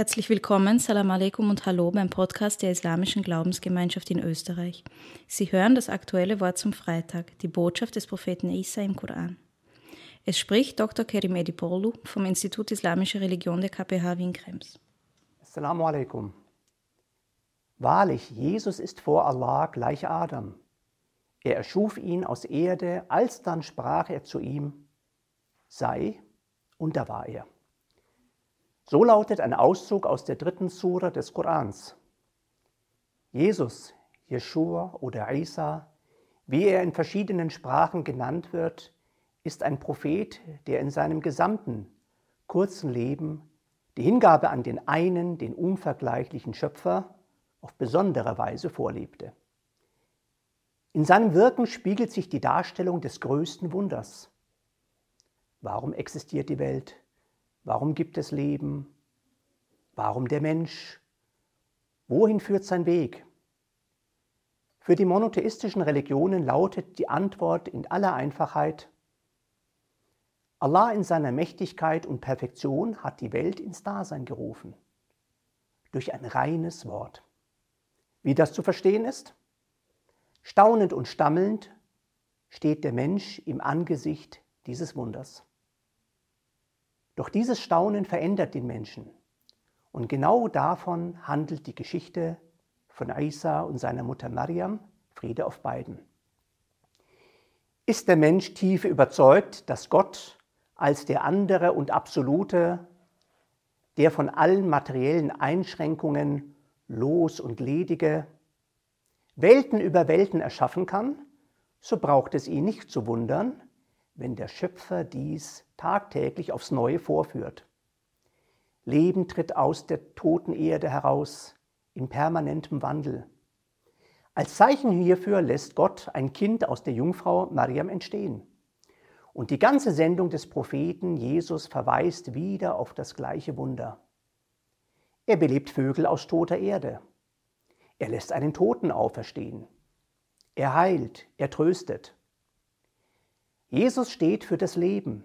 Herzlich willkommen, Salam alaikum und Hallo beim Podcast der Islamischen Glaubensgemeinschaft in Österreich. Sie hören das aktuelle Wort zum Freitag, die Botschaft des Propheten Isa im Koran. Es spricht Dr. Kerim Edipolu vom Institut Islamische Religion der KPH Wien-Krems. Assalamu alaikum. Wahrlich, Jesus ist vor Allah gleich Adam. Er erschuf ihn aus Erde, alsdann sprach er zu ihm, sei, und da war er. So lautet ein Auszug aus der dritten Sura des Korans. Jesus, Jeschua oder Isa, wie er in verschiedenen Sprachen genannt wird, ist ein Prophet, der in seinem gesamten kurzen Leben die Hingabe an den einen, den unvergleichlichen Schöpfer auf besondere Weise vorlebte. In seinem Wirken spiegelt sich die Darstellung des größten Wunders. Warum existiert die Welt? Warum gibt es Leben? Warum der Mensch? Wohin führt sein Weg? Für die monotheistischen Religionen lautet die Antwort in aller Einfachheit, Allah in seiner Mächtigkeit und Perfektion hat die Welt ins Dasein gerufen. Durch ein reines Wort. Wie das zu verstehen ist? Staunend und stammelnd steht der Mensch im Angesicht dieses Wunders. Doch dieses Staunen verändert den Menschen. Und genau davon handelt die Geschichte von Isa und seiner Mutter Mariam, Friede auf beiden. Ist der Mensch tief überzeugt, dass Gott als der andere und absolute, der von allen materiellen Einschränkungen los und ledige, Welten über Welten erschaffen kann, so braucht es ihn nicht zu wundern, wenn der Schöpfer dies tagtäglich aufs Neue vorführt. Leben tritt aus der toten Erde heraus in permanentem Wandel. Als Zeichen hierfür lässt Gott ein Kind aus der Jungfrau Mariam entstehen. Und die ganze Sendung des Propheten Jesus verweist wieder auf das gleiche Wunder. Er belebt Vögel aus toter Erde. Er lässt einen Toten auferstehen. Er heilt, er tröstet. Jesus steht für das Leben.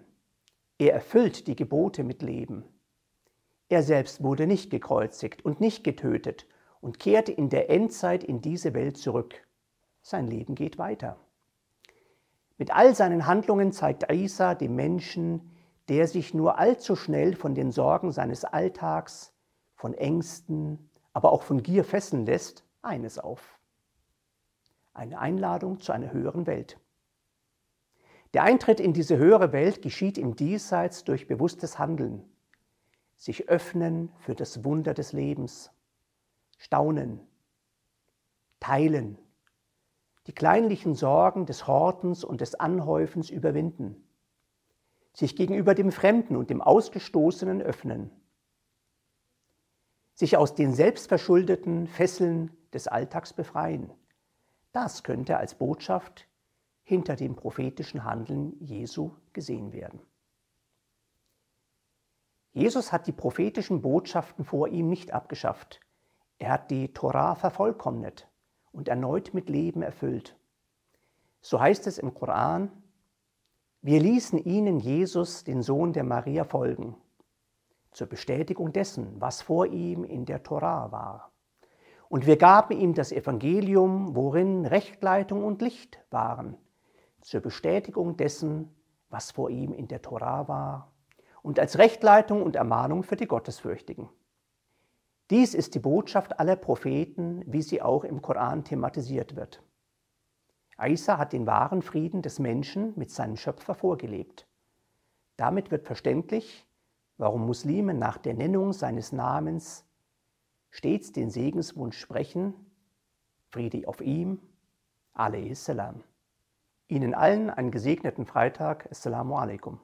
Er erfüllt die Gebote mit Leben. Er selbst wurde nicht gekreuzigt und nicht getötet und kehrte in der Endzeit in diese Welt zurück. Sein Leben geht weiter. Mit all seinen Handlungen zeigt Isa dem Menschen, der sich nur allzu schnell von den Sorgen seines Alltags, von Ängsten, aber auch von Gier fesseln lässt, eines auf. Eine Einladung zu einer höheren Welt. Der Eintritt in diese höhere Welt geschieht im Diesseits durch bewusstes Handeln, sich öffnen für das Wunder des Lebens, staunen, teilen, die kleinlichen Sorgen des Hortens und des Anhäufens überwinden, sich gegenüber dem Fremden und dem Ausgestoßenen öffnen, sich aus den selbstverschuldeten Fesseln des Alltags befreien. Das könnte als Botschaft hinter dem prophetischen Handeln Jesu gesehen werden. Jesus hat die prophetischen Botschaften vor ihm nicht abgeschafft. Er hat die Torah vervollkommnet und erneut mit Leben erfüllt. So heißt es im Koran, wir ließen ihnen Jesus, den Sohn der Maria, folgen, zur Bestätigung dessen, was vor ihm in der Torah war. Und wir gaben ihm das Evangelium, worin Rechtleitung und Licht waren, zur Bestätigung dessen, was vor ihm in der Torah war und als Rechtleitung und Ermahnung für die Gottesfürchtigen. Dies ist die Botschaft aller Propheten, wie sie auch im Koran thematisiert wird. Isa hat den wahren Frieden des Menschen mit seinem Schöpfer vorgelebt. Damit wird verständlich, warum Muslime nach der Nennung seines Namens stets den Segenswunsch sprechen, Friede auf ihm, alayhi salam. Ihnen allen einen gesegneten Freitag. Assalamu alaikum.